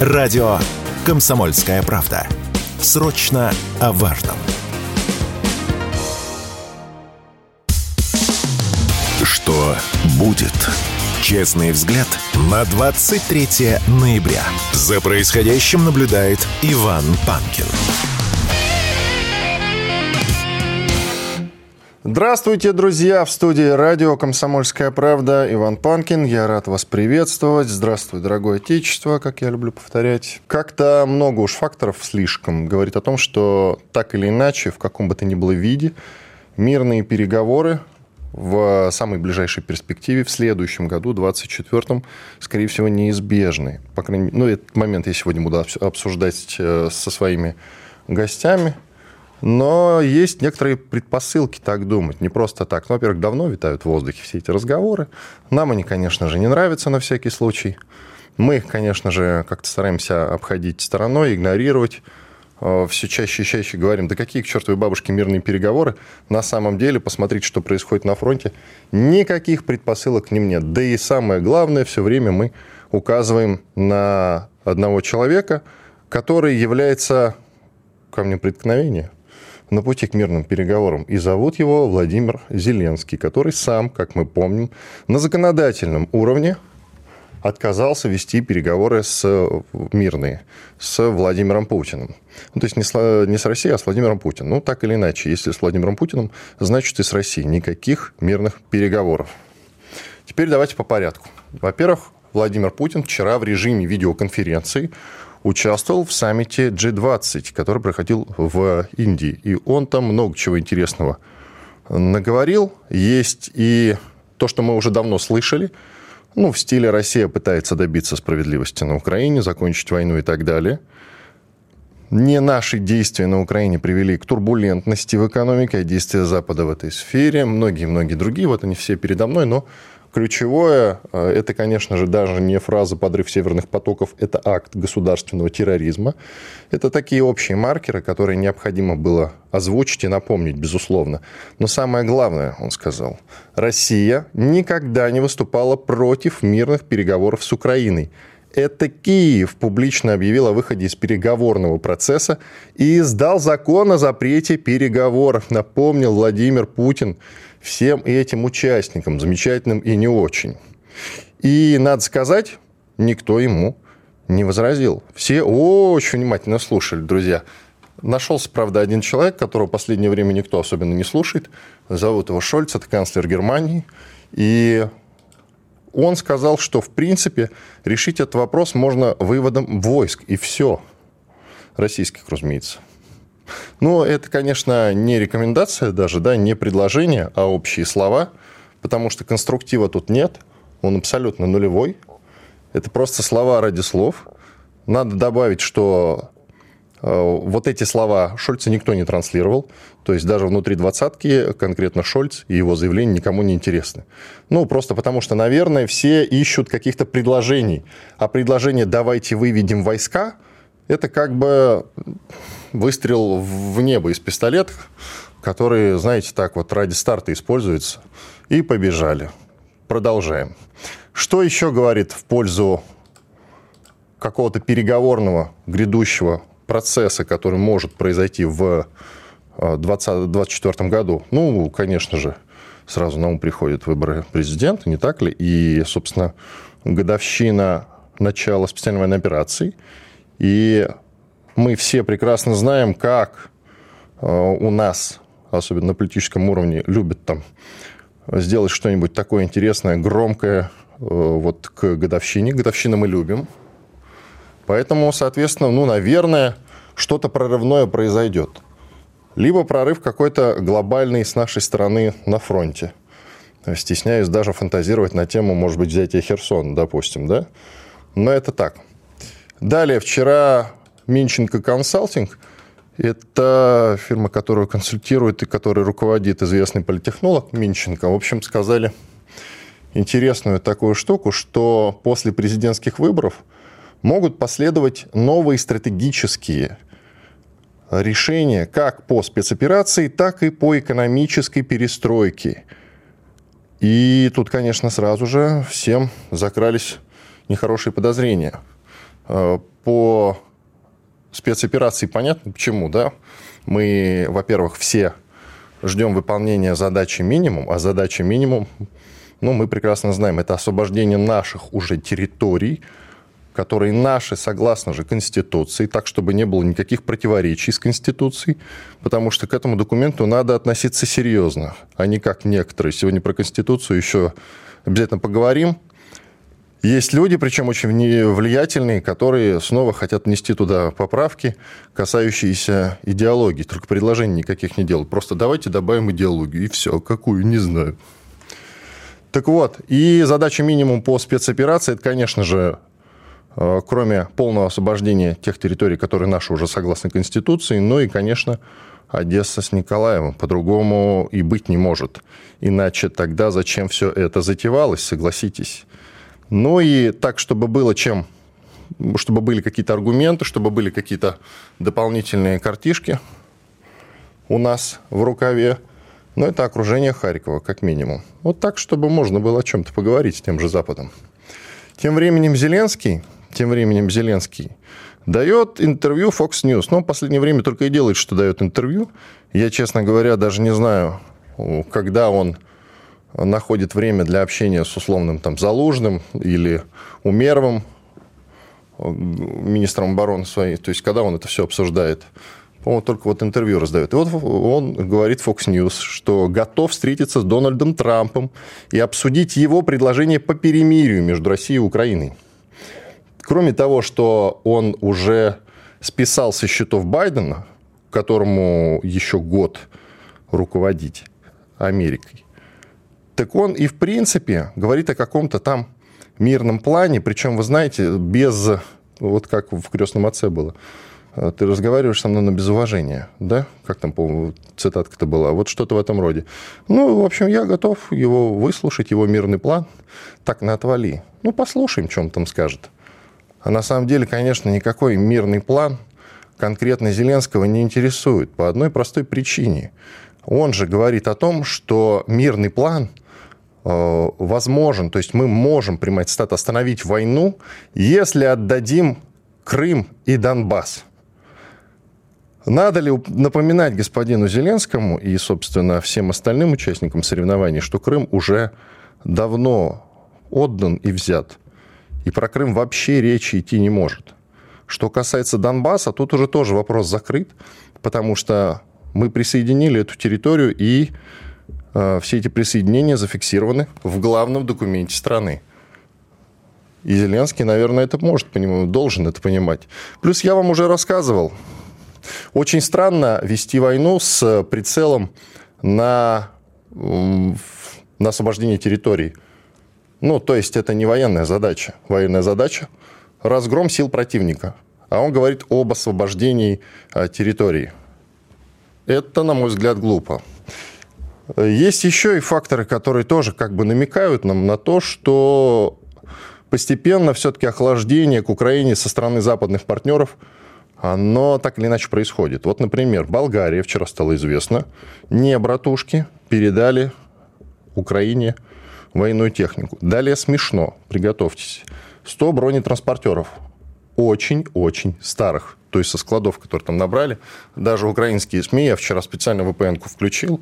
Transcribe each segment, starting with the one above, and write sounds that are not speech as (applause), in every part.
Радио «Комсомольская правда». Срочно о важном. Что будет? Честный взгляд на 23 ноября. За происходящим наблюдает Иван Панкин. Здравствуйте, друзья! В студии радио «Комсомольская правда» Иван Панкин. Я рад вас приветствовать. Здравствуй, дорогое отечество, как я люблю повторять. Как-то много уж факторов слишком говорит о том, что так или иначе, в каком бы то ни было виде, мирные переговоры в самой ближайшей перспективе, в следующем году, 2024, скорее всего, неизбежны. По крайней мере, ну, этот момент я сегодня буду обсуждать э, со своими гостями. Но есть некоторые предпосылки так думать. Не просто так. Ну, во-первых, давно витают в воздухе все эти разговоры. Нам они, конечно же, не нравятся на всякий случай. Мы их, конечно же, как-то стараемся обходить стороной, игнорировать. Э, все чаще и чаще говорим, да какие к чертовой бабушке мирные переговоры. На самом деле, посмотрите, что происходит на фронте. Никаких предпосылок к ним нет. Да и самое главное, все время мы указываем на одного человека, который является камнем преткновения на пути к мирным переговорам. И зовут его Владимир Зеленский, который сам, как мы помним, на законодательном уровне отказался вести переговоры с мирные с Владимиром Путиным. Ну, то есть не с, не с Россией, а с Владимиром Путиным. Ну, так или иначе, если с Владимиром Путиным, значит и с Россией. Никаких мирных переговоров. Теперь давайте по порядку. Во-первых, Владимир Путин вчера в режиме видеоконференции участвовал в саммите G20, который проходил в Индии. И он там много чего интересного наговорил. Есть и то, что мы уже давно слышали, ну, в стиле Россия пытается добиться справедливости на Украине, закончить войну и так далее. Не наши действия на Украине привели к турбулентности в экономике, а действия Запада в этой сфере. Многие-многие другие, вот они все передо мной, но Ключевое, э, это, конечно же, даже не фраза «подрыв северных потоков», это акт государственного терроризма. Это такие общие маркеры, которые необходимо было озвучить и напомнить, безусловно. Но самое главное, он сказал, Россия никогда не выступала против мирных переговоров с Украиной. Это Киев публично объявил о выходе из переговорного процесса и издал закон о запрете переговоров, напомнил Владимир Путин всем этим участникам, замечательным и не очень. И, надо сказать, никто ему не возразил. Все очень внимательно слушали, друзья. Нашелся, правда, один человек, которого в последнее время никто особенно не слушает. Зовут его Шольц, это канцлер Германии. И он сказал, что, в принципе, решить этот вопрос можно выводом войск. И все. Российских, разумеется. Но это, конечно, не рекомендация даже, да, не предложение, а общие слова, потому что конструктива тут нет, он абсолютно нулевой. Это просто слова ради слов. Надо добавить, что э, вот эти слова Шольца никто не транслировал. То есть даже внутри двадцатки конкретно Шольц и его заявления никому не интересны. Ну, просто потому что, наверное, все ищут каких-то предложений. А предложение «давайте выведем войска» это как бы выстрел в небо из пистолета, который, знаете, так вот ради старта используется. И побежали. Продолжаем. Что еще говорит в пользу какого-то переговорного грядущего процесса, который может произойти в 2024 э, году? Ну, конечно же, сразу на ум приходят выборы президента, не так ли? И, собственно, годовщина начала специальной военной операции – и мы все прекрасно знаем, как э, у нас, особенно на политическом уровне, любят там сделать что-нибудь такое интересное, громкое э, вот к годовщине. Годовщину мы любим. Поэтому, соответственно, ну, наверное, что-то прорывное произойдет. Либо прорыв какой-то глобальный с нашей стороны на фронте. Стесняюсь даже фантазировать на тему, может быть, взятия Херсона, допустим, да? Но это так – Далее, вчера Минченко Консалтинг, это фирма, которую консультирует и которой руководит известный политехнолог Минченко, в общем, сказали интересную такую штуку, что после президентских выборов могут последовать новые стратегические решения как по спецоперации, так и по экономической перестройке. И тут, конечно, сразу же всем закрались нехорошие подозрения – по спецоперации понятно почему, да? Мы, во-первых, все ждем выполнения задачи минимум, а задача минимум, ну, мы прекрасно знаем, это освобождение наших уже территорий, которые наши, согласно же Конституции, так, чтобы не было никаких противоречий с Конституцией, потому что к этому документу надо относиться серьезно, а не как некоторые. Сегодня про Конституцию еще обязательно поговорим. Есть люди, причем очень влиятельные, которые снова хотят внести туда поправки, касающиеся идеологии. Только предложений никаких не делают. Просто давайте добавим идеологию, и все. Какую, не знаю. Так вот, и задача минимум по спецоперации, это, конечно же, э, кроме полного освобождения тех территорий, которые наши уже согласно Конституции, ну и, конечно, Одесса с Николаевым. По-другому и быть не может. Иначе тогда зачем все это затевалось, согласитесь? Ну и так, чтобы было чем, чтобы были какие-то аргументы, чтобы были какие-то дополнительные картишки у нас в рукаве. Но это окружение Харькова, как минимум. Вот так, чтобы можно было о чем-то поговорить с тем же Западом. Тем временем Зеленский, тем временем Зеленский дает интервью Fox News. Но в последнее время только и делает, что дает интервью. Я, честно говоря, даже не знаю, когда он находит время для общения с условным там Залужным или Умеровым, министром обороны своей, то есть когда он это все обсуждает. По-моему, только вот интервью раздает. И вот он говорит Fox News, что готов встретиться с Дональдом Трампом и обсудить его предложение по перемирию между Россией и Украиной. Кроме того, что он уже списал со счетов Байдена, которому еще год руководить Америкой, так он и в принципе говорит о каком-то там мирном плане, причем, вы знаете, без, вот как в «Крестном отце» было, ты разговариваешь со мной на безуважение, да? Как там, по цитатка-то была? Вот что-то в этом роде. Ну, в общем, я готов его выслушать, его мирный план. Так, на отвали. Ну, послушаем, что он там скажет. А на самом деле, конечно, никакой мирный план конкретно Зеленского не интересует по одной простой причине. Он же говорит о том, что мирный план – Э, возможен, то есть мы можем принимать стат остановить войну, если отдадим Крым и Донбасс. Надо ли напоминать господину Зеленскому и, собственно, всем остальным участникам соревнований, что Крым уже давно отдан и взят. И про Крым вообще речи идти не может. Что касается Донбасса, тут уже тоже вопрос закрыт, потому что мы присоединили эту территорию и Э, все эти присоединения зафиксированы в главном документе страны. И Зеленский, наверное, это может понимать, должен это понимать. Плюс я вам уже рассказывал, очень странно вести войну с прицелом на, на освобождение территорий. Ну, то есть это не военная задача. Военная задача – разгром сил противника. А он говорит об освобождении а, территории. Это, на мой взгляд, глупо. Есть еще и факторы, которые тоже как бы намекают нам на то, что постепенно все-таки охлаждение к Украине со стороны западных партнеров оно так или иначе происходит. Вот, например, Болгария, вчера стало известно, не братушки передали Украине военную технику. Далее смешно, приготовьтесь. 100 бронетранспортеров. Очень-очень старых. То есть со складов, которые там набрали. Даже украинские СМИ, я вчера специально VPN-ку включил,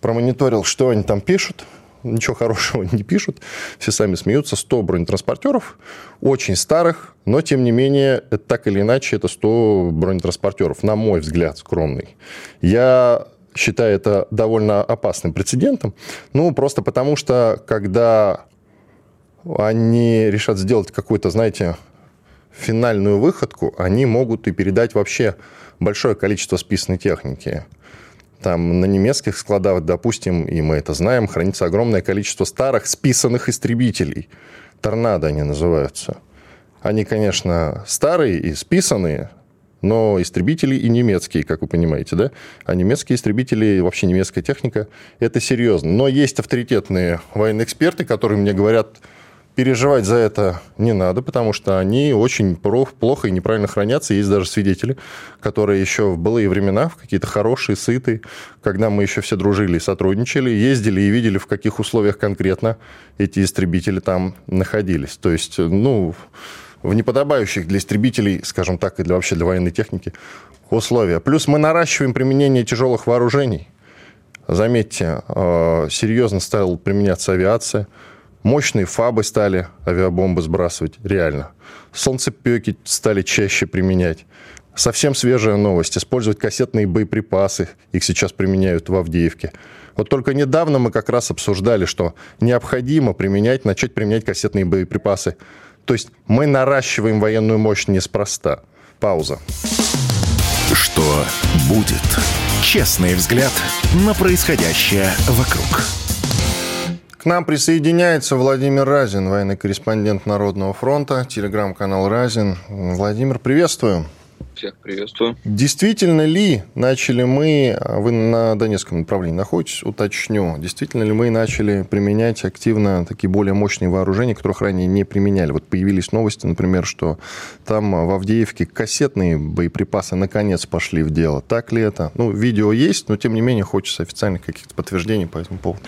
промониторил, что они там пишут, ничего хорошего (laughs) не пишут, все сами смеются. 100 бронетранспортеров, очень старых, но, тем не менее, это, так или иначе, это 100 бронетранспортеров, на мой взгляд, скромный. Я считаю это довольно опасным прецедентом, ну, просто потому что, когда они решат сделать какую-то, знаете, финальную выходку, они могут и передать вообще большое количество списанной техники. Там на немецких складах, допустим, и мы это знаем, хранится огромное количество старых списанных истребителей. Торнадо они называются. Они, конечно, старые и списанные, но истребители и немецкие, как вы понимаете, да? А немецкие истребители, вообще немецкая техника, это серьезно. Но есть авторитетные военные эксперты, которые мне говорят, переживать за это не надо, потому что они очень плохо и неправильно хранятся. Есть даже свидетели, которые еще в былые времена, в какие-то хорошие, сытые, когда мы еще все дружили и сотрудничали, ездили и видели, в каких условиях конкретно эти истребители там находились. То есть, ну, в неподобающих для истребителей, скажем так, и для вообще для военной техники условия. Плюс мы наращиваем применение тяжелых вооружений. Заметьте, э, серьезно стала применяться авиация. Мощные фабы стали авиабомбы сбрасывать, реально. Солнцепеки стали чаще применять. Совсем свежая новость. Использовать кассетные боеприпасы. Их сейчас применяют в Авдеевке. Вот только недавно мы как раз обсуждали, что необходимо применять, начать применять кассетные боеприпасы. То есть мы наращиваем военную мощь неспроста. Пауза. Что будет? Честный взгляд на происходящее вокруг. К нам присоединяется Владимир Разин, военный корреспондент Народного фронта, телеграм-канал Разин. Владимир, приветствую. Всех приветствую. Действительно ли начали мы, а вы на Донецком направлении находитесь, уточню, действительно ли мы начали применять активно такие более мощные вооружения, которых ранее не применяли? Вот появились новости, например, что там в Авдеевке кассетные боеприпасы наконец пошли в дело. Так ли это? Ну, видео есть, но тем не менее хочется официальных каких-то подтверждений по этому поводу.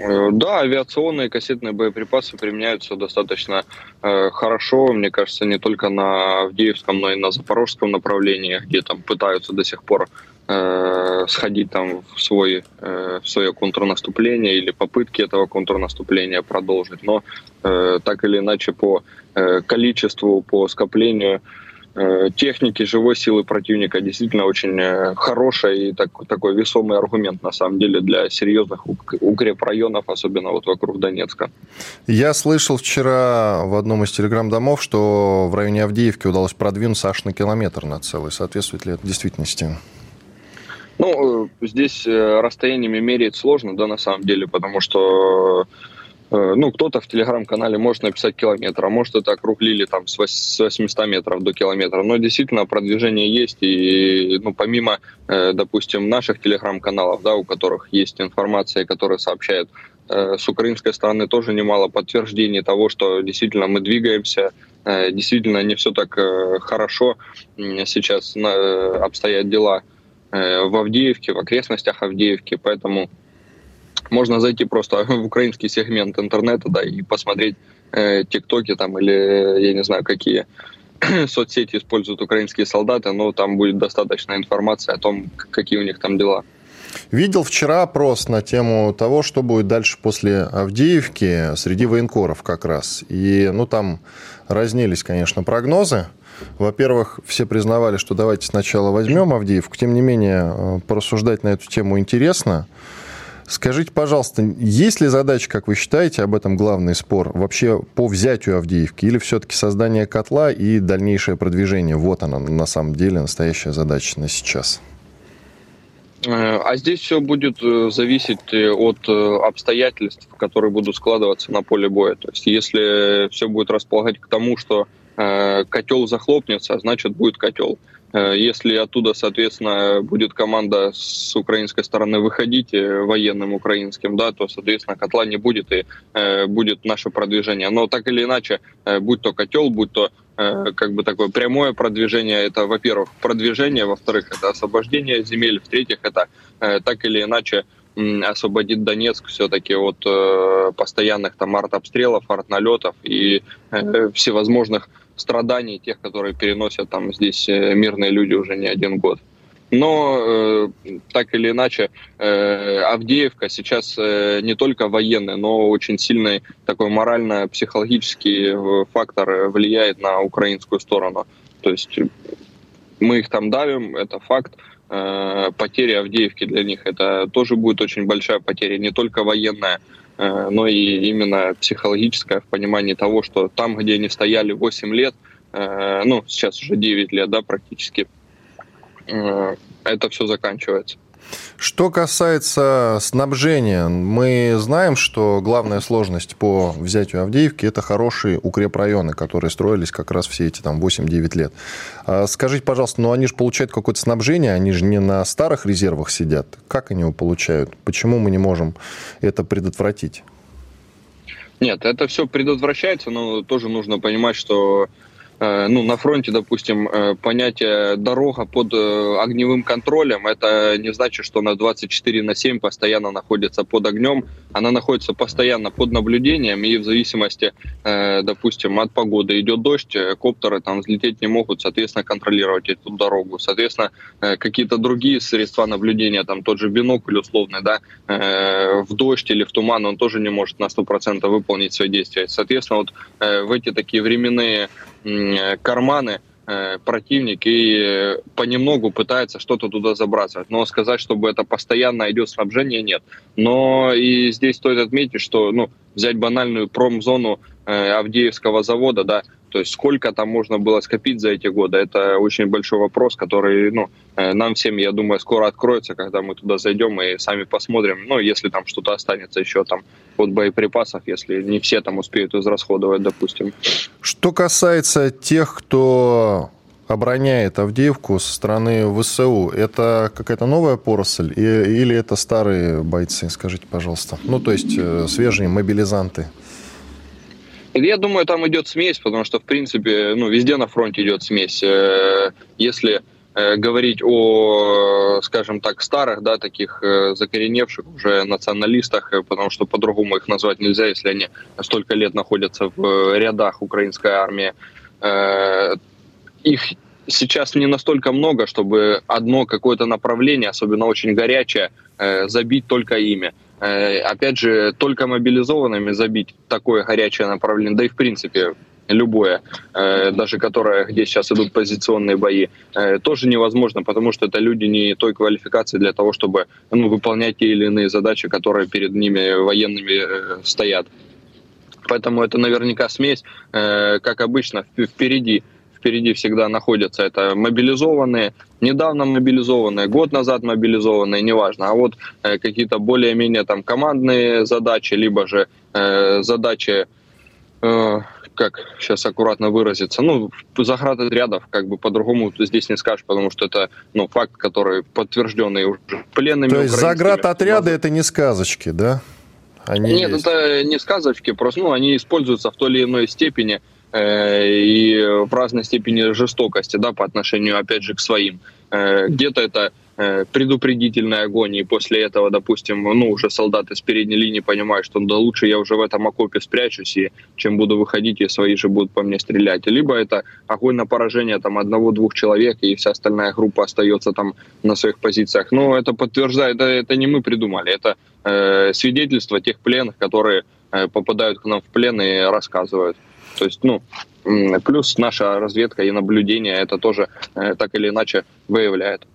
Э, да, авиационные кассетные боеприпасы применяются достаточно э, хорошо, мне кажется, не только на Авдеевском, но и на Запорожском направлении, где там пытаются до сих пор э, сходить там в, свой, э, в свое контрнаступление или попытки этого контрнаступления продолжить. Но э, так или иначе по э, количеству, по скоплению Э, техники, живой силы противника действительно очень э, хорошая и так, такой весомый аргумент на самом деле для серьезных укрепрайонов, особенно вот вокруг Донецка. Я слышал вчера в одном из телеграм-домов, что в районе Авдеевки удалось продвинуться аж на километр на целый. Соответствует ли это действительности? Ну, э, здесь расстояниями мерить сложно, да, на самом деле, потому что Э, ну, кто-то в телеграм-канале может написать километр, а может это округлили там с 800 метров до километра. Но действительно продвижение есть, и ну, помимо, э, допустим, наших телеграм-каналов, да, у которых есть информация, которая сообщает э, с украинской стороны тоже немало подтверждений того, что действительно мы двигаемся, действительно не все так хорошо сейчас обстоят дела в Авдеевке, в окрестностях Авдеевки, поэтому можно зайти просто (laughs) в украинский сегмент интернета, да, и посмотреть э, тиктоки там или я не знаю какие (clears throat) соцсети используют украинские солдаты, но там будет достаточно информации о том, какие у них там дела. Видел вчера опрос на тему того, что будет дальше после Авдеевки среди военкоров как раз. И, ну, там разнились, конечно, прогнозы. Во-первых, все признавали, что давайте сначала возьмем Авдеевку. Тем не менее, э, порассуждать на эту тему интересно. Скажите, пожалуйста, есть ли задача, как вы считаете, об этом главный спор, вообще по взятию Авдеевки, или все-таки создание котла и дальнейшее продвижение? Вот она, на самом деле, настоящая задача на сейчас. Э, а здесь все будет э, зависеть э, от обстоятельств, которые будут складываться на поле боя. То есть, если все будет располагать к тому, что котел захлопнется, значит будет котел. Э, если оттуда, соответственно, будет команда с украинской стороны выходить э, военным украинским, да, то, соответственно, котла не будет и э, будет наше продвижение. Но так или иначе, будь то котел, будь то как бы такое прямое продвижение, это, во-первых, продвижение, во-вторых, это освобождение земель, в-третьих, это так или иначе освободит Донецк все-таки от постоянных там артобстрелов, артналетов и всевозможных страданий тех, которые переносят там здесь э, мирные люди уже не один год. Но э, так или иначе, э, Авдеевка сейчас э, не только военный, но очень сильный такой морально-психологический э, фактор влияет на украинскую сторону. То есть мы их там давим, это факт. Э, потеря Авдеевки для них это тоже будет очень большая потеря, не только военная, Э, но и именно психологическое в понимании того, что там, где они стояли 8 лет, э, ну, сейчас уже 9 лет, да, практически, э, это все заканчивается. Что касается снабжения, мы знаем, что главная сложность по взятию Авдеевки – это хорошие укрепрайоны, которые строились как раз все эти там 8-9 лет. А скажите, пожалуйста, ну они же получают какое-то снабжение, они же не на старых резервах сидят. Как они его получают? Почему мы не можем это предотвратить? Нет, это все предотвращается, но тоже нужно понимать, что ну, на фронте, допустим, э, понятие дорога под э, огневым контролем, это не значит, что она 24 на 7 постоянно находится под огнем. Она находится постоянно под наблюдением, и в зависимости, допустим, от погоды идет дождь, коптеры там взлететь не могут, соответственно, контролировать эту дорогу. Соответственно, какие-то другие средства наблюдения, там тот же бинокль условный, да, в дождь или в туман, он тоже не может на 100% выполнить свои действия. Соответственно, вот в эти такие временные Э, карманы э, противник и э, понемногу пытается что-то туда забрасывать. Но сказать, чтобы это постоянно идет снабжение, нет. Но и здесь стоит отметить, что ну, взять банальную промзону Авдеевского завода, да, то есть сколько там можно было скопить за эти годы, это очень большой вопрос, который ну, э, нам всем, я думаю, скоро откроется, когда мы туда зайдем и сами посмотрим, ну, если там что-то останется еще там от боеприпасов, если не все там успеют израсходовать, допустим. Что касается тех, кто обороняет Авдеевку со стороны ВСУ, это какая-то новая поросль или это старые бойцы, скажите, пожалуйста? Ну, то есть э, свежие мобилизанты. Я думаю, там идет смесь, потому что, в принципе, ну, везде на фронте идет смесь. Э, если э, говорить о, скажем так, старых, да, таких э, закореневших уже националистах, потому что по-другому их назвать нельзя, если они столько лет находятся в рядах украинской армии. Их сейчас не настолько много, чтобы одно какое-то направление, особенно очень горячее, забить только ими. Э, опять же, только мобилизованными забить такое горячее направление, да и в принципе любое, э, даже которое, где сейчас идут позиционные бои, э, тоже невозможно, потому что это люди не той квалификации для того, чтобы ну, выполнять те или иные задачи, которые перед ними военными стоят. Поэтому это наверняка смесь, как обычно, впереди впереди всегда находятся. Это мобилизованные, недавно мобилизованные, год назад мобилизованные, неважно. А вот э, какие-то более-менее там командные задачи, либо же э, задачи, э, как сейчас аккуратно выразиться, ну, заградотрядов, как бы по-другому здесь не скажешь, потому что это, ну, факт, который подтвержденный уже пленными То есть заградотряды это не сказочки, да? Они Нет, есть. это не сказочки, просто, ну, они используются в той или иной степени и в разной степени жестокости, да, по отношению, опять же, к своим. Э, где-то это э, предупредительный огонь, и после этого, допустим, ну, уже солдаты с передней линии понимают, что да лучше я уже в этом окопе спрячусь, и чем буду выходить, и свои же будут по мне стрелять. Либо это огонь на поражение там одного-двух человек, и вся остальная группа остается там на своих позициях. Но это подтверждает, это, это не мы придумали, это э, свидетельство тех пленных, которые э, попадают к нам в плен и рассказывают. То есть, ну, плюс наша разведка и наблюдение это тоже э, так или иначе выявляет.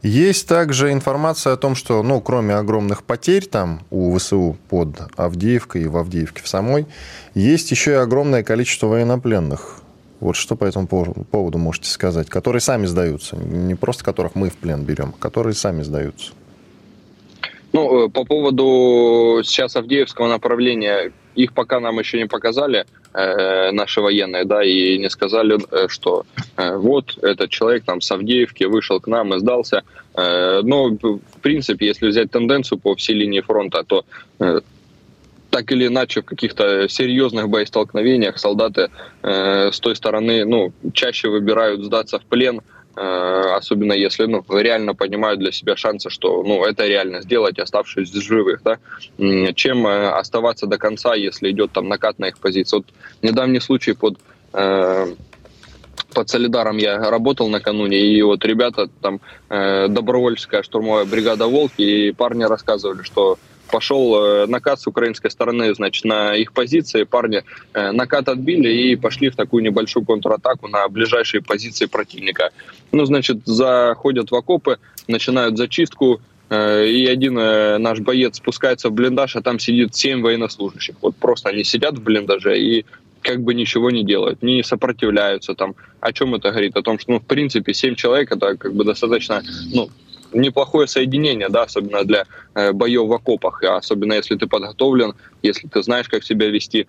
Есть также информация о том, что, ну, кроме огромных потерь там у ВСУ под Авдеевкой и в Авдеевке в самой, есть еще и огромное количество военнопленных. Вот что по этому поводу можете сказать? Которые сами сдаются, не просто которых мы в плен берем, а которые сами сдаются. Ну, э, по поводу сейчас Авдеевского направления, их пока нам еще не показали, э, наши военные, да, и не сказали, э, что э, вот этот человек там с Авдеевки вышел к нам и сдался. Э, но, в принципе, если взять тенденцию по всей линии фронта, то э, так или иначе в каких-то серьезных боестолкновениях солдаты э, с той стороны ну, чаще выбирают сдаться в плен, особенно если ну, реально понимают для себя шансы, что ну, это реально сделать, оставшись живых, да, чем э, оставаться до конца, если идет там накат на их позиции. Вот недавний случай под э, под Солидаром я работал накануне, и вот ребята там э, добровольческая штурмовая бригада «Волки», и парни рассказывали, что пошел э, накат с украинской стороны, значит, на их позиции. Парни э, накат отбили и пошли в такую небольшую контратаку на ближайшие позиции противника. Ну, значит, заходят в окопы, начинают зачистку, э, и один наш боец спускается в блиндаж, а там сидит семь военнослужащих. Вот просто они сидят в блиндаже и как бы ничего не делают, не сопротивляются там. О чем это говорит? О том, что, ну, в принципе, семь человек это как бы достаточно, ну, неплохое соединение, да, особенно для э, боев в окопах, особенно если ты подготовлен, если ты знаешь, как себя вести.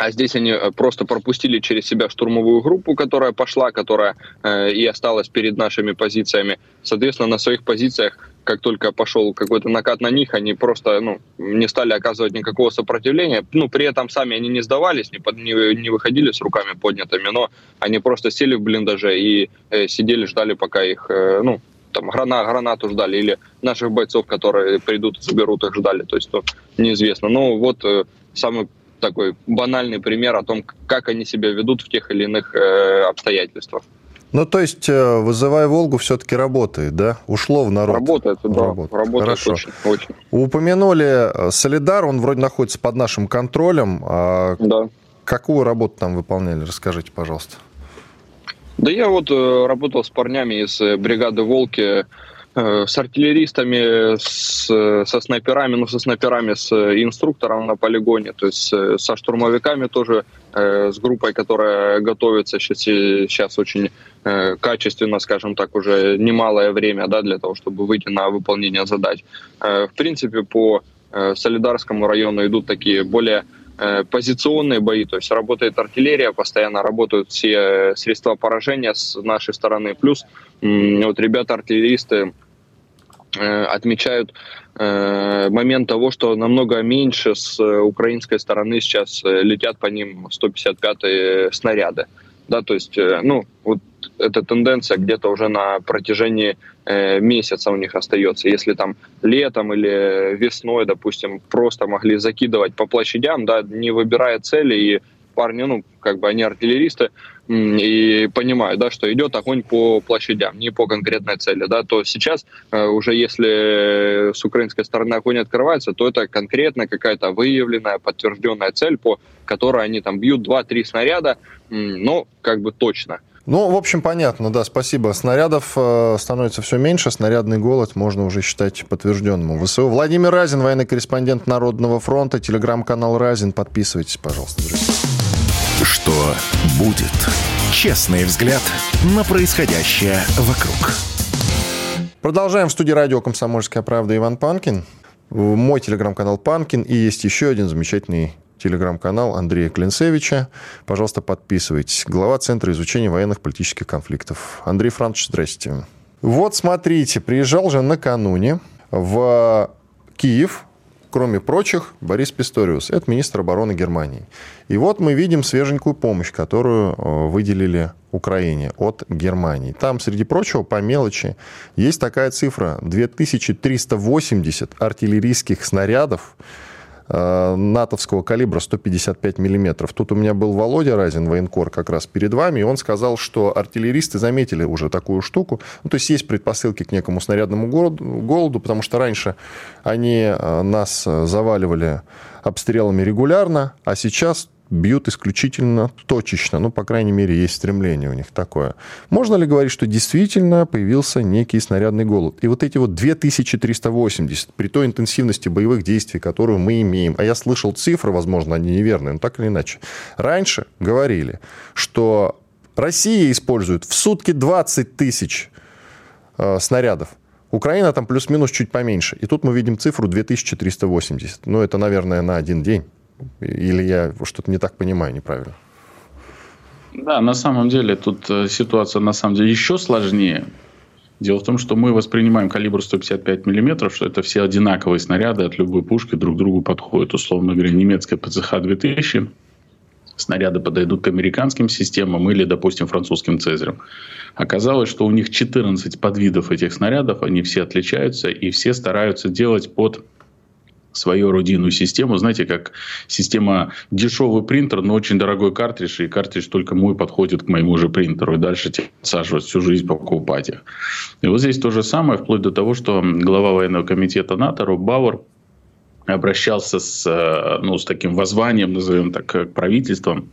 а здесь они э, просто пропустили через себя штурмовую группу, которая пошла, которая э, и осталась перед нашими позициями. Соответственно, на своих позициях, как только пошел какой-то накат на них, они просто ну, не стали оказывать никакого сопротивления. Ну, при этом сами они не сдавались, не, под, не, не выходили с руками поднятыми, но они просто сели в блиндаже и э, сидели, ждали, пока их, э, ну, там грана, гранату ждали, или наших бойцов, которые придут и заберут их, ждали. То есть, ну, неизвестно. Но вот э, самый такой банальный пример о том, как они себя ведут в тех или иных э, обстоятельствах. Ну, то есть, э, вызывая Волгу, все-таки работает, да? Ушло в народ. Работает, да. Работает, работает Хорошо. Очень, очень. Упомянули э, Солидар, он вроде находится под нашим контролем. А да. Какую работу там выполняли? Расскажите, пожалуйста. Да я вот э, работал с парнями из бригады «Волки», Э, с артиллеристами, с, со снайперами, ну, со снайперами, с инструктором на полигоне, то есть э, со штурмовиками тоже, э, с группой, которая готовится сейчас, сейчас очень качественно, скажем так, уже немалое время, да, для того, чтобы выйти на выполнение задач. В принципе, по Солидарскому району идут такие более позиционные бои, то есть работает артиллерия, постоянно работают все средства поражения с нашей стороны, плюс вот ребята-артиллеристы э, отмечают э, момент того, что намного меньше с украинской стороны сейчас э, летят по ним 155-е снаряды. Да, то есть, ну, вот эта тенденция где-то уже на протяжении месяца у них остается. Если там летом или весной, допустим, просто могли закидывать по площадям, да, не выбирая цели, и парни, ну, как бы они артиллеристы, и понимают, да, что идет огонь по площадям, не по конкретной цели, да, то сейчас э, уже если с украинской стороны огонь открывается, то это конкретно какая-то выявленная, подтвержденная цель, по которой они там бьют 2-3 снаряда, но как бы точно. Ну, в общем, понятно, да, спасибо. Снарядов э, становится все меньше, снарядный голод можно уже считать подтвержденным. ВСУ. Владимир Разин, военный корреспондент Народного фронта, телеграм-канал Разин. Подписывайтесь, пожалуйста, друзья. Что будет? Честный взгляд на происходящее вокруг. Продолжаем в студии радио «Комсомольская правда» Иван Панкин. Мой телеграм-канал Панкин. И есть еще один замечательный телеграм-канал Андрея Клинцевича. Пожалуйста, подписывайтесь. Глава Центра изучения военных политических конфликтов. Андрей Францович, здрасте. Вот смотрите, приезжал же накануне в Киев кроме прочих, Борис Писториус. Это министр обороны Германии. И вот мы видим свеженькую помощь, которую э, выделили Украине от Германии. Там, среди прочего, по мелочи, есть такая цифра. 2380 артиллерийских снарядов Э, натовского калибра 155 миллиметров. Тут у меня был Володя Разин, военкор, как раз перед вами, и он сказал, что артиллеристы заметили уже такую штуку. Ну, то есть есть предпосылки к некому снарядному голоду, потому что раньше они э, нас заваливали обстрелами регулярно, а сейчас бьют исключительно точечно. Ну, по крайней мере, есть стремление у них такое. Можно ли говорить, что действительно появился некий снарядный голод? И вот эти вот 2380, при той интенсивности боевых действий, которую мы имеем, а я слышал цифры, возможно, они неверные, но так или иначе. Раньше говорили, что Россия использует в сутки 20 тысяч э, снарядов. Украина там плюс-минус чуть поменьше. И тут мы видим цифру 2380. Ну, это, наверное, на один день. Или я что-то не так понимаю неправильно? Да, на самом деле тут э, ситуация на самом деле еще сложнее. Дело в том, что мы воспринимаем калибр 155 миллиметров, что это все одинаковые снаряды от любой пушки друг к другу подходят. Условно говоря, немецкая ПЦХ-2000 снаряды подойдут к американским системам или, допустим, французским «Цезарям». Оказалось, что у них 14 подвидов этих снарядов, они все отличаются, и все стараются делать под свою орудийную систему. Знаете, как система дешевый принтер, но очень дорогой картридж, и картридж только мой подходит к моему же принтеру, и дальше саживать всю жизнь покупать их. И вот здесь то же самое, вплоть до того, что глава военного комитета НАТО Роб Бауэр обращался с, э, ну, с таким воззванием, назовем так, к правительствам,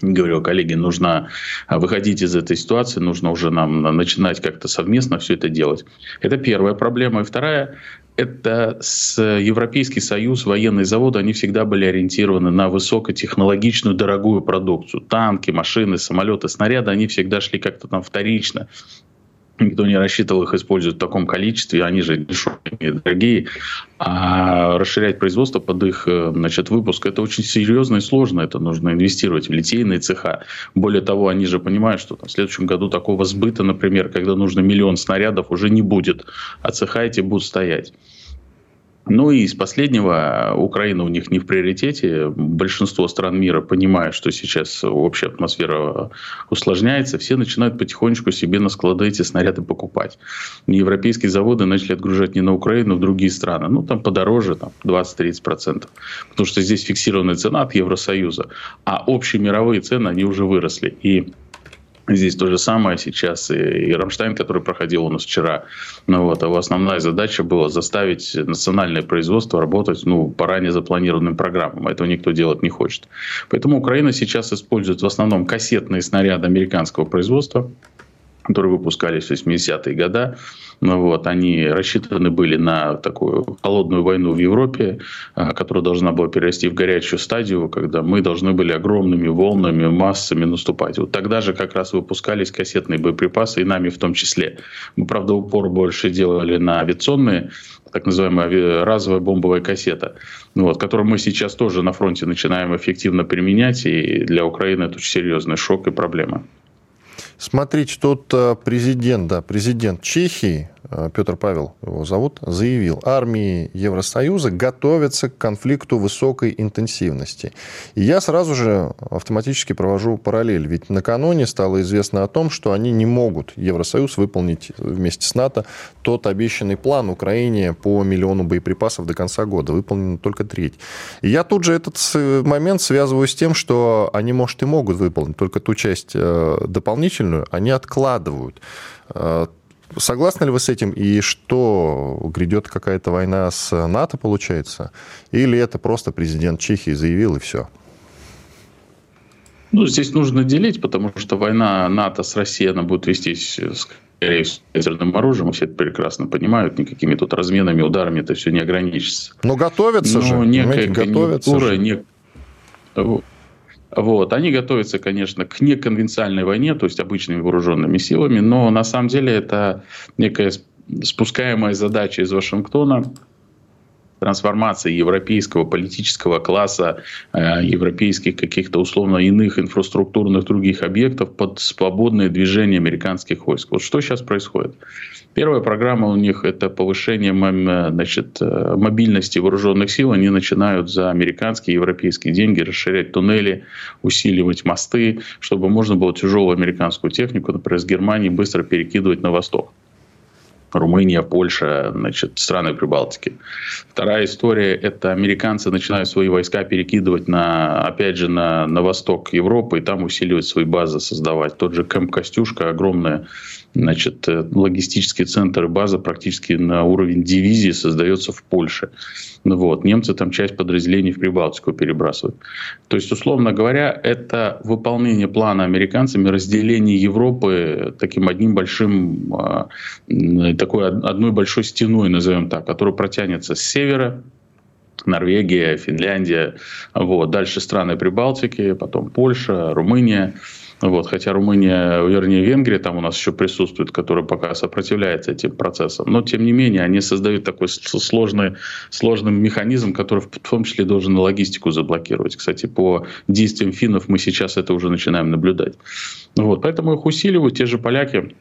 говорил, коллеги, нужно выходить из этой ситуации, нужно уже нам начинать как-то совместно все это делать. Это первая проблема. И вторая, это с Европейский Союз, военные заводы, они всегда были ориентированы на высокотехнологичную, дорогую продукцию. Танки, машины, самолеты, снаряды, они всегда шли как-то там вторично. Никто не рассчитывал их использовать в таком количестве, они же дешевые, дорогие. А расширять производство под их э, значит, выпуск – это очень серьезно и сложно. Это нужно инвестировать в литейные цеха. Более того, они же понимают, что там, в следующем году такого сбыта, например, когда нужно миллион снарядов, уже не будет. А цеха эти будут стоять. Ну и из последнего, Украина у них не в приоритете. Большинство стран мира понимают, что сейчас общая атмосфера усложняется. Все начинают потихонечку себе на склады эти снаряды покупать. Европейские заводы начали отгружать не на Украину, а в другие страны. Ну, там подороже, там 20-30%. Потому что здесь фиксированная цена от Евросоюза. А общие мировые цены, они уже выросли. И Здесь то же самое сейчас и, и Рамштайн, который проходил у нас вчера. Ну, вот, а основная задача была заставить национальное производство работать ну, по ранее запланированным программам. Этого никто делать не хочет. Поэтому Украина сейчас использует в основном кассетные снаряды американского производства которые выпускались в 80-е годы. Ну, вот, они рассчитаны были на такую холодную войну в Европе, а, которая должна была перерасти в горячую стадию, когда мы должны были огромными волнами, массами наступать. Вот тогда же как раз выпускались кассетные боеприпасы, и нами в том числе. Мы, правда, упор больше делали на авиационные, так называемая разовая бомбовая кассета, вот, которую мы сейчас тоже на фронте начинаем эффективно применять, и для Украины это очень серьезный шок и проблема. Смотрите, тут э, президент, да, президент Чехии Э, Петр Павел его зовут, заявил, армии Евросоюза готовятся к конфликту высокой интенсивности. И я сразу же автоматически провожу параллель, ведь накануне стало известно о том, что они не могут, Евросоюз, выполнить вместе с НАТО тот обещанный план Украине по миллиону боеприпасов до конца года. Выполнена только треть. И я тут же этот момент связываю с тем, что они, может, и могут выполнить, только ту часть э, дополнительную они откладывают. Э, Согласны ли вы с этим? И что, грядет какая-то война с НАТО, получается? Или это просто президент Чехии заявил, и все? Ну, здесь нужно делить, потому что война НАТО с Россией, она будет вестись скорее с ядерным оружием, все это прекрасно понимают, никакими тут разменами, ударами это все не ограничится. Но готовятся Но же, некая готовятся же. Не... Вот. Они готовятся, конечно, к неконвенциальной войне, то есть обычными вооруженными силами, но на самом деле это некая спускаемая задача из Вашингтона, трансформации европейского политического класса, э, европейских каких-то условно иных инфраструктурных других объектов под свободное движение американских войск. Вот что сейчас происходит? Первая программа у них – это повышение значит, э, мобильности вооруженных сил. Они начинают за американские и европейские деньги расширять туннели, усиливать мосты, чтобы можно было тяжелую американскую технику, например, с Германии быстро перекидывать на восток. Румыния, Польша, значит, страны Прибалтики. Вторая история – это американцы начинают свои войска перекидывать, на, опять же, на, на восток Европы и там усиливать свои базы, создавать. Тот же Кэмп Костюшка, огромная значит, э, логистический центр и база практически на уровень дивизии создается в Польше. Ну вот. Немцы там часть подразделений в Прибалтику перебрасывают. То есть, условно говоря, это выполнение плана американцами разделения Европы таким одним большим, а, такой одной большой стеной, назовем так, которая протянется с севера Норвегия, Финляндия, вот, дальше страны Прибалтики, потом Польша, Румыния, вот, хотя Румыния, вернее Венгрия там у нас еще присутствует, которая пока сопротивляется этим процессам. Но тем не менее они создают такой сложный, сложный механизм, который в том числе должен логистику заблокировать. Кстати, по действиям финнов мы сейчас это уже начинаем наблюдать. Вот, поэтому их усиливают те же поляки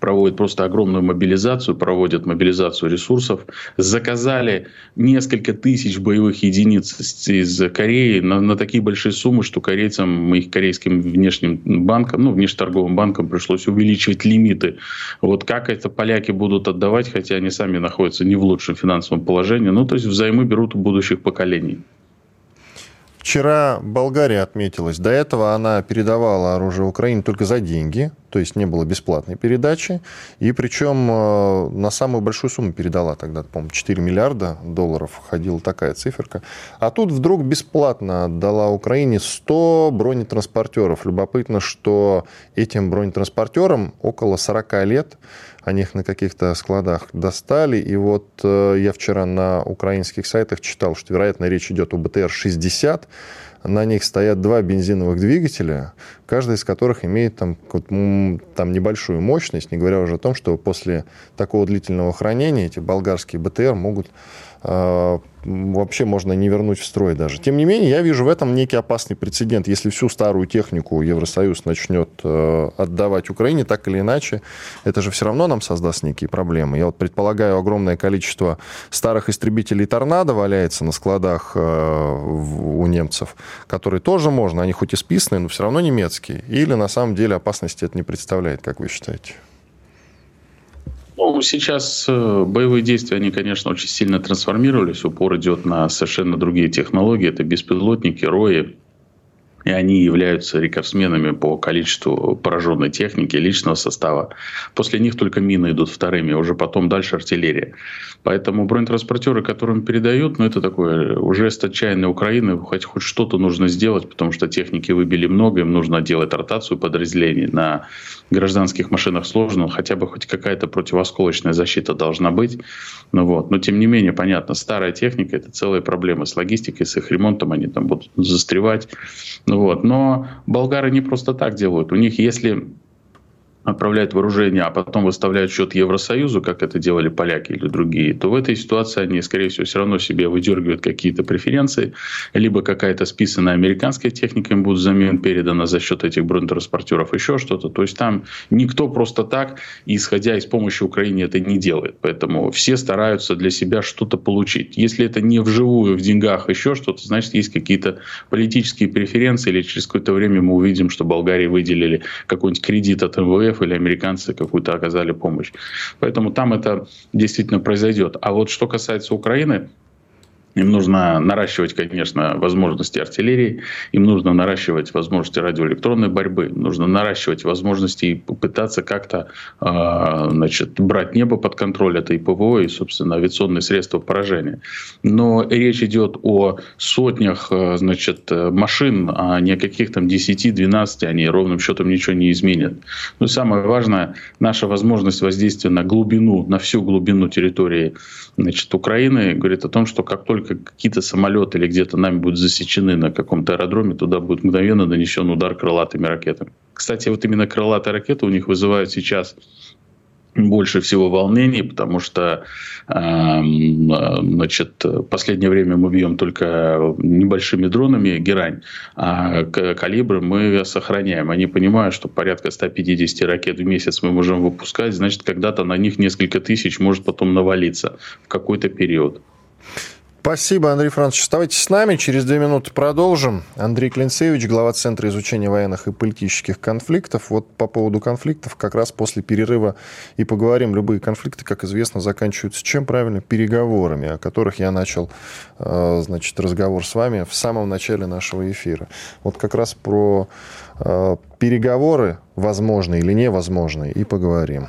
проводят просто огромную мобилизацию, проводят мобилизацию ресурсов. Заказали несколько тысяч боевых единиц из Кореи на, на такие большие суммы, что корейцам, их корейским внешним банкам, ну, внешнеторговым банкам пришлось увеличивать лимиты. Вот как это поляки будут отдавать, хотя они сами находятся не в лучшем финансовом положении. Ну, то есть взаймы берут у будущих поколений. Вчера Болгария отметилась. До этого она передавала оружие Украине только за деньги, то есть не было бесплатной передачи. И причем э, на самую большую сумму передала тогда, по-моему, 4 миллиарда долларов ходила такая циферка. А тут вдруг бесплатно отдала Украине 100 бронетранспортеров. Любопытно, что этим бронетранспортерам около 40 лет они их на каких-то складах достали. И вот э, я вчера на украинских сайтах читал, что, вероятно, речь идет о БТР-60, на них стоят два бензиновых двигателя, каждый из которых имеет там, там небольшую мощность, не говоря уже о том, что после такого длительного хранения эти болгарские БТР могут вообще можно не вернуть в строй даже. Тем не менее, я вижу в этом некий опасный прецедент. Если всю старую технику Евросоюз начнет э, отдавать Украине, так или иначе, это же все равно нам создаст некие проблемы. Я вот предполагаю, огромное количество старых истребителей «Торнадо» валяется на складах э, у немцев, которые тоже можно, они хоть и списанные, но все равно немецкие. Или на самом деле опасности это не представляет, как вы считаете? Ну, сейчас э, боевые действия, они, конечно, очень сильно трансформировались. Упор идет на совершенно другие технологии. Это беспилотники, рои, и они являются рекордсменами по количеству пораженной техники, личного состава. После них только мины идут вторыми, уже потом дальше артиллерия. Поэтому бронетранспортеры, которым передают, ну это такое уже отчаянной Украины, хоть, хоть что-то нужно сделать, потому что техники выбили много, им нужно делать ротацию подразделений. На гражданских машинах сложно, хотя бы хоть какая-то противосколочная защита должна быть. Ну вот. Но тем не менее, понятно, старая техника – это целая проблема с логистикой, с их ремонтом, они там будут застревать. Ну вот. Но болгары не просто так делают. У них, если отправляют вооружение, а потом выставляют счет Евросоюзу, как это делали поляки или другие, то в этой ситуации они, скорее всего, все равно себе выдергивают какие-то преференции, либо какая-то списанная американская техника им будет взамен передана за счет этих бронетранспортеров, еще что-то. То есть там никто просто так, исходя из помощи Украине, это не делает. Поэтому все стараются для себя что-то получить. Если это не вживую, в деньгах, еще что-то, значит, есть какие-то политические преференции, или через какое-то время мы увидим, что Болгарии выделили какой-нибудь кредит от МВФ, или американцы какую-то оказали помощь. Поэтому там это действительно произойдет. А вот что касается Украины, им нужно наращивать, конечно, возможности артиллерии, им нужно наращивать возможности радиоэлектронной борьбы, им нужно наращивать возможности и попытаться как-то э, значит, брать небо под контроль, это и ПВО, и, собственно, авиационные средства поражения. Но речь идет о сотнях а, значит, машин, а не о каких там 10-12, они ровным счетом ничего не изменят. И самое важное, наша возможность воздействия на глубину, на всю глубину территории значит, Украины говорит о том, что как только только какие-то самолеты или где-то нами будут засечены на каком-то аэродроме, туда будет мгновенно нанесен удар крылатыми ракетами. Кстати, вот именно крылатые ракеты у них вызывают сейчас больше всего волнений, потому что эм, э, значит, последнее время мы бьем только небольшими дронами герань, а калибры мы сохраняем. Они понимают, что порядка 150 ракет в месяц мы можем выпускать, значит, когда-то на них несколько тысяч может потом навалиться в какой-то период. Спасибо, Андрей Францович. Оставайтесь с нами. Через две минуты продолжим. Андрей Клинцевич, глава Центра изучения военных и политических конфликтов. Вот по поводу конфликтов как раз после перерыва и поговорим. Любые конфликты, как известно, заканчиваются чем правильно? Переговорами, о которых я начал э, значит, разговор с вами в самом начале нашего эфира. Вот как раз про э, переговоры, возможные или невозможные, и поговорим.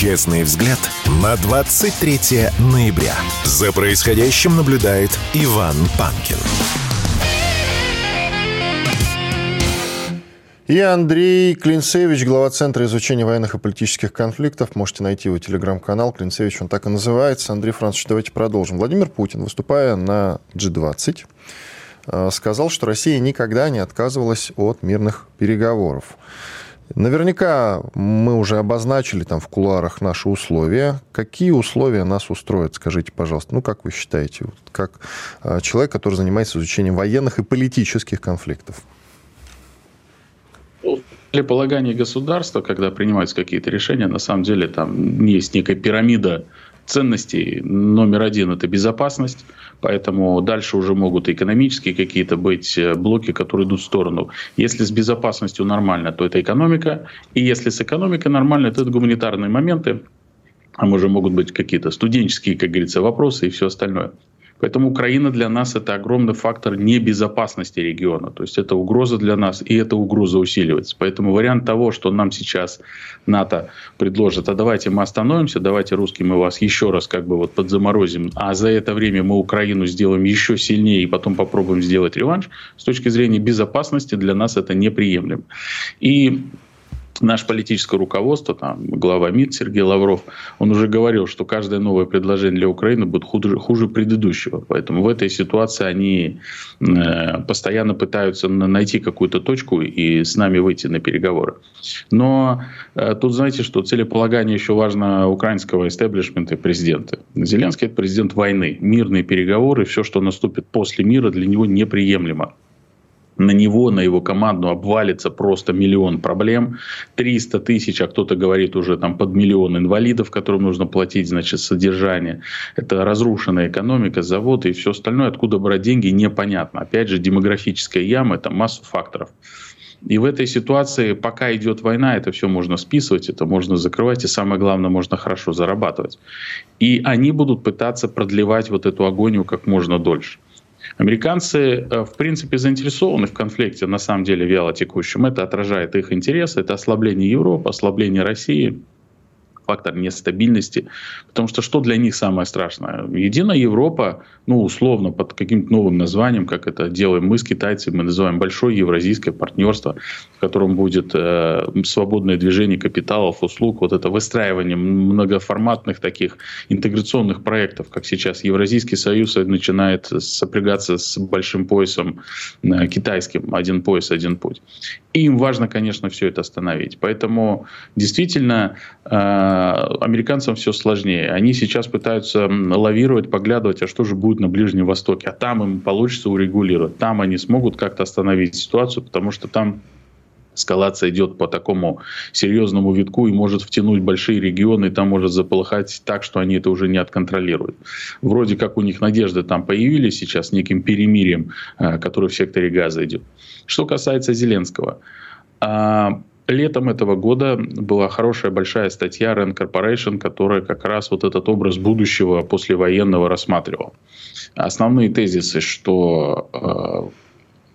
Честный взгляд на 23 ноября. За происходящим наблюдает Иван Панкин. И Андрей Клинцевич, глава Центра изучения военных и политических конфликтов. Можете найти его телеграм-канал. Клинцевич, он так и называется. Андрей Францович, давайте продолжим. Владимир Путин, выступая на G20, э, сказал, что Россия никогда не отказывалась от мирных переговоров. Наверняка мы уже обозначили там в кулуарах наши условия. Какие условия нас устроят, скажите, пожалуйста. Ну, как вы считаете, как а, человек, который занимается изучением военных и политических конфликтов? Для полагания государства, когда принимаются какие-то решения, на самом деле там есть некая пирамида ценностей. Номер один – это безопасность. Поэтому дальше уже могут экономические какие-то быть э, блоки, которые идут в сторону. Если с безопасностью нормально, то это экономика. И если с экономикой нормально, то это гуманитарные моменты. А может могут быть какие-то студенческие, как говорится, вопросы и все остальное. Поэтому Украина для нас это огромный фактор небезопасности региона. То есть это угроза для нас, и эта угроза усиливается. Поэтому вариант того, что нам сейчас НАТО предложит, а давайте мы остановимся, давайте русские мы вас еще раз как бы вот подзаморозим, а за это время мы Украину сделаем еще сильнее и потом попробуем сделать реванш, с точки зрения безопасности для нас это неприемлемо. И наше политическое руководство, там, глава МИД Сергей Лавров, он уже говорил, что каждое новое предложение для Украины будет хуже, хуже предыдущего. Поэтому в этой ситуации они э, постоянно пытаются найти какую-то точку и с нами выйти на переговоры. Но э, тут, знаете, что целеполагание еще важно украинского истеблишмента и президента. Зеленский – это президент войны. Мирные переговоры, все, что наступит после мира, для него неприемлемо на него, на его команду обвалится просто миллион проблем, 300 тысяч, а кто-то говорит уже там под миллион инвалидов, которым нужно платить, значит, содержание. Это разрушенная экономика, заводы и все остальное. Откуда брать деньги, непонятно. Опять же, демографическая яма – это масса факторов. И в этой ситуации, пока идет война, это все можно списывать, это можно закрывать, и самое главное, можно хорошо зарабатывать. И они будут пытаться продлевать вот эту агонию как можно дольше. Американцы, э, в принципе, заинтересованы в конфликте, на самом деле, вяло текущем. Это отражает их интересы, это ослабление Европы, ослабление России – фактор нестабильности. Потому что что для них самое страшное? Единая Европа, ну, условно, под каким-то новым названием, как это делаем мы с китайцами, мы называем большое евразийское партнерство, в котором будет э, свободное движение капиталов, услуг, вот это выстраивание многоформатных таких интеграционных проектов, как сейчас Евразийский союз начинает сопрягаться с большим поясом э, китайским, один пояс, один путь. И им важно, конечно, все это остановить. Поэтому действительно э, американцам все сложнее. Они сейчас пытаются лавировать, поглядывать, а что же будет на Ближнем Востоке. А там им получится урегулировать. Там они смогут как-то остановить ситуацию, потому что там эскалация идет по такому серьезному витку и может втянуть большие регионы, и там может заполыхать так, что они это уже не отконтролируют. Вроде как у них надежды там появились сейчас неким перемирием, э, который в секторе газа идет. Что касается Зеленского. Летом этого года была хорошая большая статья Rand Corporation, которая как раз вот этот образ будущего послевоенного рассматривала. Основные тезисы, что а,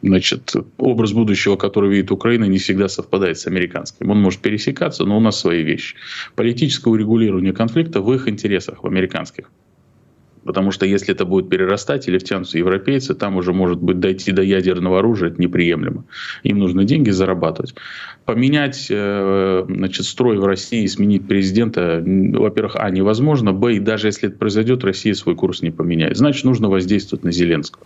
значит, образ будущего, который видит Украина, не всегда совпадает с американским. Он может пересекаться, но у нас свои вещи. Политическое урегулирование конфликта в их интересах, в американских. Потому что если это будет перерастать или втянутся европейцы, там уже может быть дойти до ядерного оружия, это неприемлемо. Им нужно деньги зарабатывать. Поменять э, значит, строй в России, сменить президента, во-первых, а, невозможно, б, и даже если это произойдет, Россия свой курс не поменяет. Значит, нужно воздействовать на Зеленского.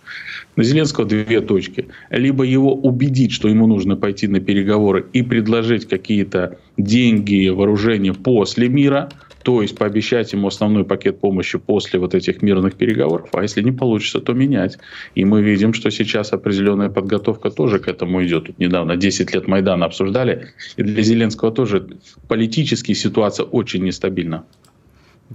На Зеленского две точки. Либо его убедить, что ему нужно пойти на переговоры и предложить какие-то деньги, вооружения после мира – то есть пообещать ему основной пакет помощи после вот этих мирных переговоров, а если не получится, то менять. И мы видим, что сейчас определенная подготовка тоже к этому идет. Тут недавно 10 лет Майдана обсуждали, и для Зеленского тоже политически ситуация очень нестабильна.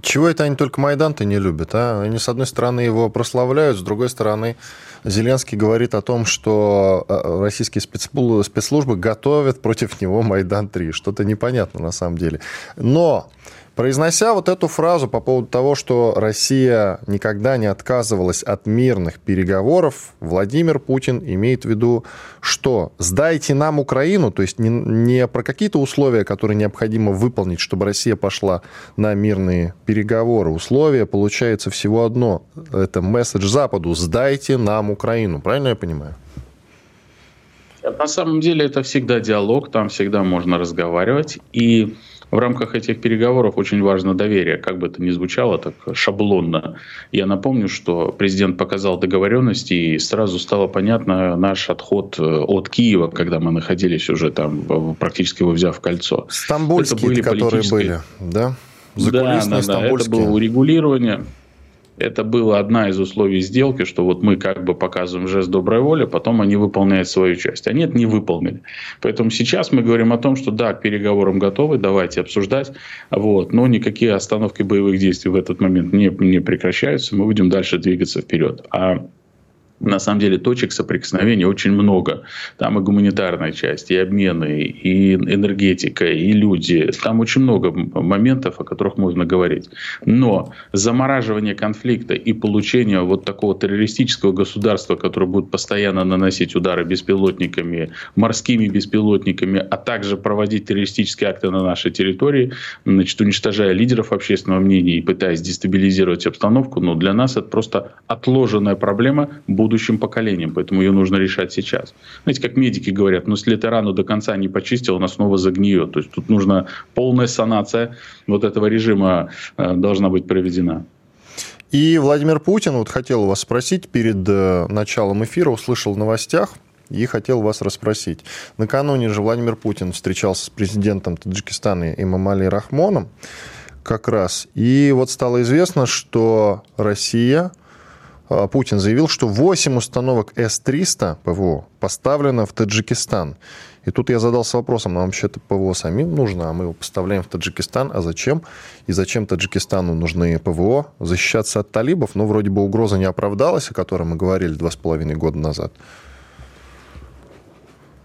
Чего это они только Майдан-то не любят, а? Они, с одной стороны, его прославляют, с другой стороны, Зеленский говорит о том, что э, российские спецслужбы готовят против него Майдан-3. Что-то непонятно на самом деле. Но Произнося вот эту фразу по поводу того, что Россия никогда не отказывалась от мирных переговоров, Владимир Путин имеет в виду, что сдайте нам Украину, то есть не, не про какие-то условия, которые необходимо выполнить, чтобы Россия пошла на мирные переговоры. Условия получается всего одно. Это месседж Западу. Сдайте нам Украину. Правильно я понимаю? На самом деле это всегда диалог, там всегда можно разговаривать. И в рамках этих переговоров очень важно доверие, как бы это ни звучало так шаблонно. Я напомню, что президент показал договоренности, и сразу стало понятно наш отход э, от Киева, когда мы находились уже там, практически его взяв в кольцо. Стамбульские, это были которые политические... были, да? Закулисные да, да, да, это было урегулирование это была одна из условий сделки, что вот мы как бы показываем жест доброй воли, потом они выполняют свою часть. А нет, не выполнили. Поэтому сейчас мы говорим о том, что да, к переговорам готовы, давайте обсуждать, вот, но никакие остановки боевых действий в этот момент не, не прекращаются, мы будем дальше двигаться вперед. А на самом деле точек соприкосновения очень много. Там и гуманитарная часть, и обмены, и энергетика, и люди. Там очень много моментов, о которых можно говорить. Но замораживание конфликта и получение вот такого террористического государства, которое будет постоянно наносить удары беспилотниками, морскими беспилотниками, а также проводить террористические акты на нашей территории, значит, уничтожая лидеров общественного мнения и пытаясь дестабилизировать обстановку, ну, для нас это просто отложенная проблема, будут будущим поколениям, поэтому ее нужно решать сейчас. Знаете, как медики говорят, ну если ты рану до конца не почистил, она снова загниет. То есть тут нужна полная санация вот этого режима э, должна быть проведена. И Владимир Путин, вот хотел вас спросить перед э, началом эфира, услышал в новостях, и хотел вас расспросить. Накануне же Владимир Путин встречался с президентом Таджикистана Имамали Рахмоном как раз. И вот стало известно, что Россия Путин заявил, что 8 установок С-300 ПВО поставлено в Таджикистан. И тут я задался вопросом, нам вообще это ПВО самим нужно, а мы его поставляем в Таджикистан, а зачем? И зачем Таджикистану нужны ПВО? Защищаться от талибов? Ну, вроде бы угроза не оправдалась, о которой мы говорили два с половиной года назад.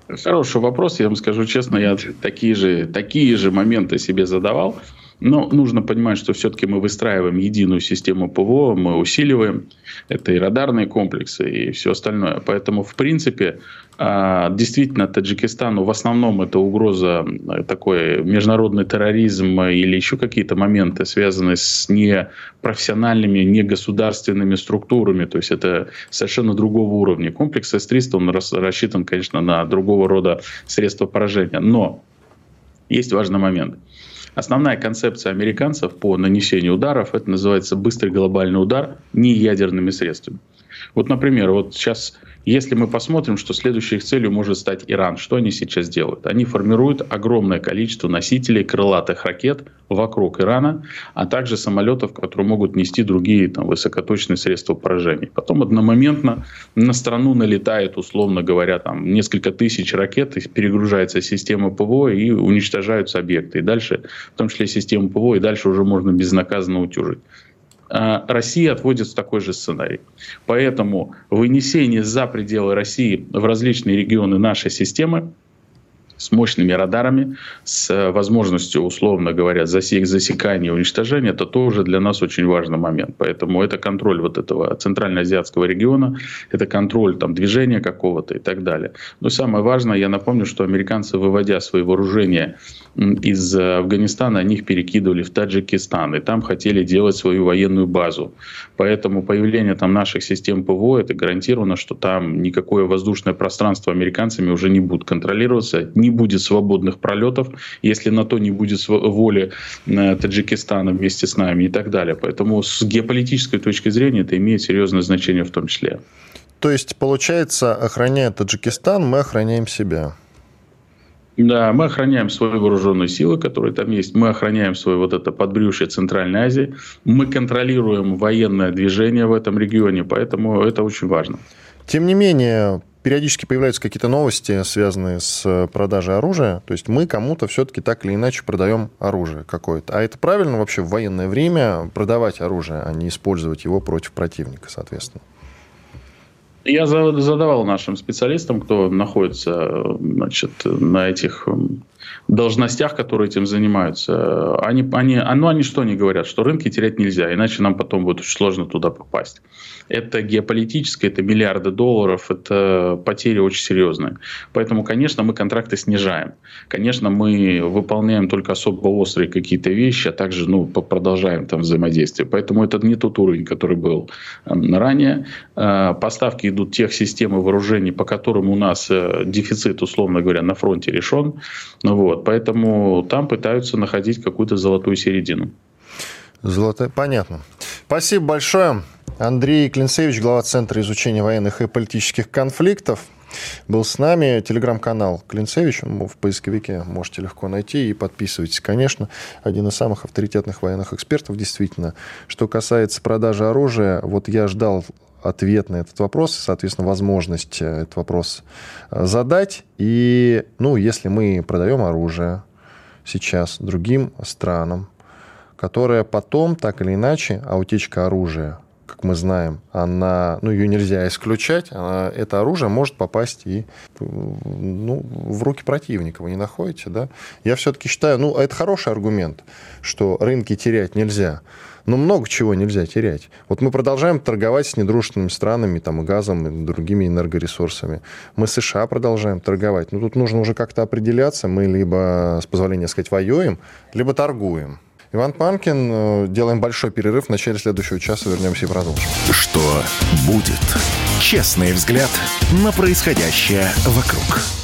Хороший вопрос, я вам скажу честно, я такие же, такие же моменты себе задавал. Но нужно понимать, что все-таки мы выстраиваем единую систему ПВО, мы усиливаем. Это и радарные комплексы, и все остальное. Поэтому, в принципе, а, действительно, Таджикистану в основном это угроза такой международный терроризм или еще какие-то моменты, связанные с непрофессиональными, негосударственными структурами. То есть это совершенно другого уровня. Комплекс С-300, он рассчитан, конечно, на другого рода средства поражения. Но есть важный момент – Основная концепция американцев по нанесению ударов, это называется быстрый глобальный удар не ядерными средствами. Вот, например, вот сейчас, если мы посмотрим, что следующей их целью может стать Иран, что они сейчас делают? Они формируют огромное количество носителей крылатых ракет вокруг Ирана, а также самолетов, которые могут нести другие там, высокоточные средства поражения. Потом одномоментно на страну налетает, условно говоря, там, несколько тысяч ракет, перегружается система ПВО и уничтожаются объекты. И дальше, в том числе систему ПВО, и дальше уже можно безнаказанно утюжить. А, Россия отводит такой же сценарий. Поэтому вынесение за пределы России в различные регионы нашей системы с мощными радарами, с э, возможностью, условно говоря, засек, засекания и уничтожения, это тоже для нас очень важный момент. Поэтому это контроль вот этого центральноазиатского региона, это контроль там, движения какого-то и так далее. Но самое важное, я напомню, что американцы, выводя свои вооружения из Афганистана, они их перекидывали в Таджикистан, и там хотели делать свою военную базу. Поэтому появление там наших систем ПВО, это гарантировано, что там никакое воздушное пространство американцами уже не будет контролироваться, не будет свободных пролетов, если на то не будет воли э, Таджикистана вместе с нами и так далее. Поэтому с геополитической точки зрения это имеет серьезное значение в том числе. То есть, получается, охраняя Таджикистан, мы охраняем себя. Да, мы охраняем свои вооруженные силы, которые там есть. Мы охраняем свое вот это подбрюшье Центральной Азии. Мы контролируем военное движение в этом регионе, поэтому это очень важно. Тем не менее, периодически появляются какие-то новости, связанные с продажей оружия. То есть мы кому-то все-таки так или иначе продаем оружие какое-то. А это правильно вообще в военное время продавать оружие, а не использовать его против противника, соответственно? Я задавал нашим специалистам, кто находится значит, на этих должностях, которые этим занимаются, они, они, ну, они что не говорят, что рынки терять нельзя, иначе нам потом будет очень сложно туда попасть. Это геополитическое, это миллиарды долларов, это потери очень серьезные. Поэтому, конечно, мы контракты снижаем. Конечно, мы выполняем только особо острые какие-то вещи, а также ну, продолжаем там взаимодействие. Поэтому это не тот уровень, который был ранее. Э, поставки идут тех систем и вооружений, по которым у нас э, дефицит, условно говоря, на фронте решен. Вот. Поэтому там пытаются находить какую-то золотую середину. Золотая, понятно. Спасибо большое. Андрей Клинцевич, глава Центра изучения военных и политических конфликтов, был с нами. Телеграм-канал Клинцевич, в поисковике можете легко найти и подписывайтесь, конечно. Один из самых авторитетных военных экспертов, действительно. Что касается продажи оружия, вот я ждал ответ на этот вопрос, соответственно, возможность э, этот вопрос э, задать. И, ну, если мы продаем оружие сейчас другим странам, которое потом, так или иначе, а утечка оружия, как мы знаем, она, ну, ее нельзя исключать, она, это оружие может попасть и ну, в руки противника, вы не находите, да? Я все-таки считаю, ну, это хороший аргумент, что рынки терять нельзя. Но много чего нельзя терять. Вот мы продолжаем торговать с недружественными странами, там, и газом, и другими энергоресурсами. Мы США продолжаем торговать. Но тут нужно уже как-то определяться. Мы либо, с позволения сказать, воюем, либо торгуем. Иван Панкин. Э, делаем большой перерыв. В начале следующего часа вернемся и продолжим. Что будет? Честный взгляд на происходящее вокруг.